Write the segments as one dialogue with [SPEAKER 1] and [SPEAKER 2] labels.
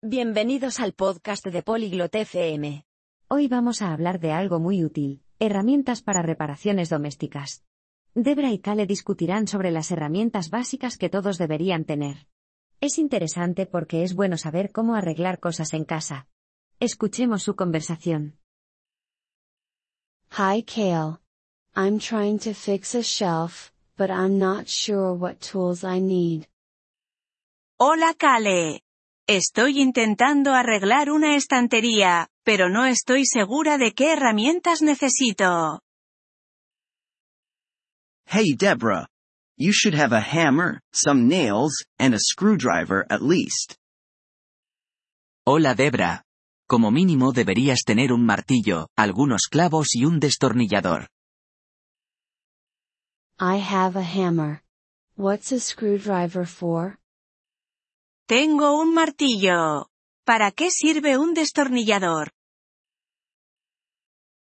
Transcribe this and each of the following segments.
[SPEAKER 1] Bienvenidos al podcast de Polyglot FM.
[SPEAKER 2] Hoy vamos a hablar de algo muy útil, herramientas para reparaciones domésticas. Debra y Kale discutirán sobre las herramientas básicas que todos deberían tener. Es interesante porque es bueno saber cómo arreglar cosas en casa. Escuchemos su conversación.
[SPEAKER 3] Hi Kale. I'm trying to fix a shelf, but I'm not sure what tools I need.
[SPEAKER 4] Hola Kale. Estoy intentando arreglar una estantería, pero no estoy segura de qué herramientas necesito.
[SPEAKER 5] Hey Deborah. You should have a hammer, some nails, and a screwdriver at least.
[SPEAKER 6] Hola Debra. Como mínimo deberías tener un martillo, algunos clavos y un destornillador.
[SPEAKER 3] I have a hammer. What's a screwdriver for?
[SPEAKER 4] Tengo un martillo. ¿Para qué sirve un destornillador?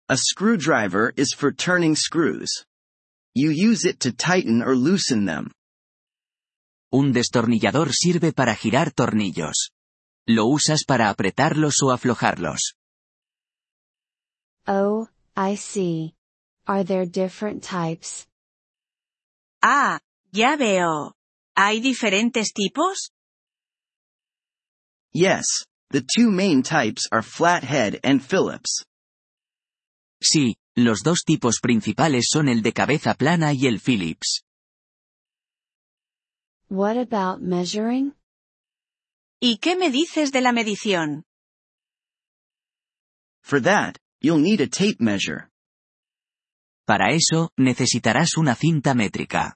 [SPEAKER 5] A screwdriver is for turning screws. You use it to tighten or loosen them.
[SPEAKER 6] Un destornillador sirve para girar tornillos. Lo usas para apretarlos o aflojarlos.
[SPEAKER 3] Oh, I see. Are there different types?
[SPEAKER 4] Ah, ya veo. ¿Hay diferentes tipos?
[SPEAKER 5] Yes, the two main types are flathead and Phillips.
[SPEAKER 6] Sí, los dos tipos principales son el de cabeza plana y el Phillips.
[SPEAKER 3] What about measuring?
[SPEAKER 4] ¿Y qué me dices de la medición?
[SPEAKER 5] For that, you'll need a tape measure.
[SPEAKER 6] Para eso, necesitarás una cinta métrica.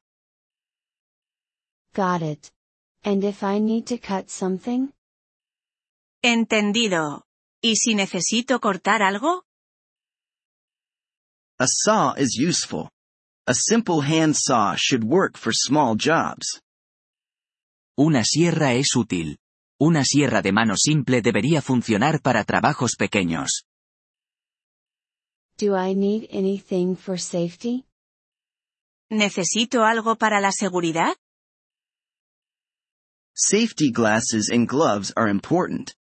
[SPEAKER 3] Got it. And if I need to cut something?
[SPEAKER 4] Entendido. ¿Y si necesito cortar algo?
[SPEAKER 5] A saw is useful. A simple hand saw should work for small jobs.
[SPEAKER 6] Una sierra es útil. Una sierra de mano simple debería funcionar para trabajos pequeños.
[SPEAKER 3] Do I need anything for safety?
[SPEAKER 4] ¿Necesito algo para la seguridad?
[SPEAKER 5] Safety glasses and gloves are important.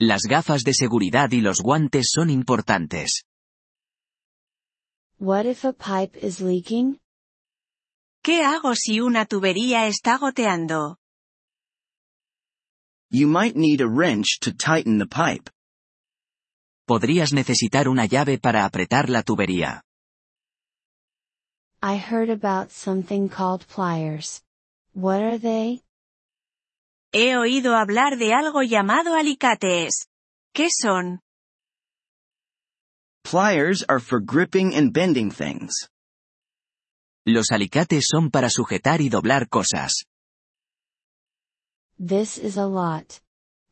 [SPEAKER 6] Las gafas de seguridad y los guantes son importantes.
[SPEAKER 3] What if a pipe is leaking?
[SPEAKER 4] ¿Qué hago si una tubería está goteando?
[SPEAKER 5] You might need a wrench to tighten the pipe.
[SPEAKER 6] Podrías necesitar una llave para apretar la tubería.
[SPEAKER 3] I heard about something called pliers. What are they?
[SPEAKER 4] He oído hablar de algo llamado alicates. ¿Qué son?
[SPEAKER 5] Pliers are for gripping and bending things.
[SPEAKER 6] Los alicates son para sujetar y doblar cosas.
[SPEAKER 3] This is a lot.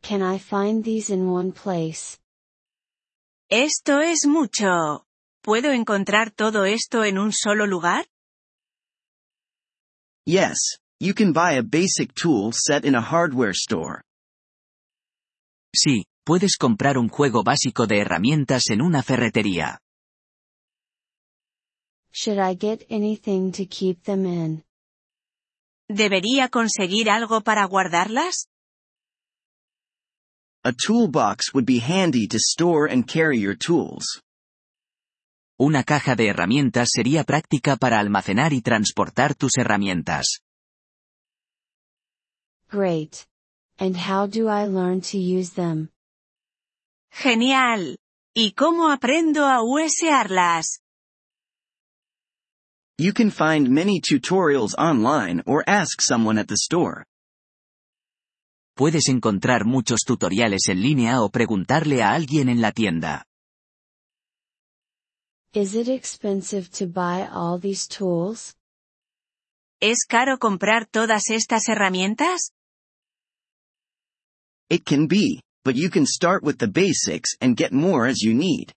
[SPEAKER 3] Can I find these in one place?
[SPEAKER 4] Esto es mucho. ¿Puedo encontrar todo esto en un solo lugar?
[SPEAKER 5] Yes, you can buy a basic tool set in a hardware store.
[SPEAKER 6] Sí, puedes comprar un juego básico de herramientas en una ferretería.
[SPEAKER 3] Should I get anything to keep them in?
[SPEAKER 4] ¿Debería conseguir algo para guardarlas?
[SPEAKER 5] A toolbox would be handy to store and carry your tools.
[SPEAKER 6] Una caja de herramientas sería práctica para almacenar y transportar tus herramientas.
[SPEAKER 3] Great. And how do I learn to use them?
[SPEAKER 4] Genial. ¿Y cómo aprendo a usearlas?
[SPEAKER 5] You can find many tutorials online or ask someone at the store.
[SPEAKER 6] Puedes encontrar muchos tutoriales en línea o preguntarle a alguien en la tienda.
[SPEAKER 3] Is it expensive to buy all these tools?
[SPEAKER 4] ¿Es caro comprar todas estas herramientas?
[SPEAKER 5] It can be, but you can start with the basics and get more as you need.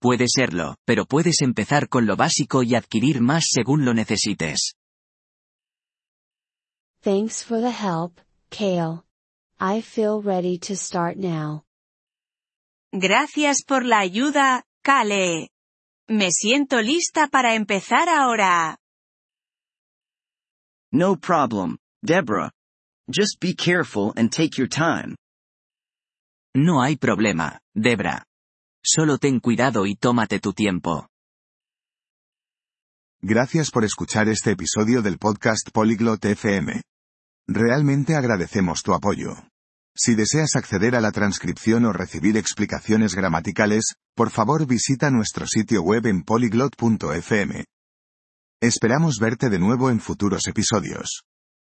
[SPEAKER 6] Puede serlo, pero puedes empezar con lo básico y adquirir más según lo necesites.
[SPEAKER 3] Thanks for the help, Kale. I feel ready to start now.
[SPEAKER 4] Gracias por la ayuda, Kale. Me siento lista para empezar ahora.
[SPEAKER 5] No problem, Deborah. Just be careful and take your time.
[SPEAKER 6] No hay problema, Debra. Solo ten cuidado y tómate tu tiempo.
[SPEAKER 7] Gracias por escuchar este episodio del podcast Polyglot FM. Realmente agradecemos tu apoyo. Si deseas acceder a la transcripción o recibir explicaciones gramaticales, por favor visita nuestro sitio web en polyglot.fm. Esperamos verte de nuevo en futuros episodios.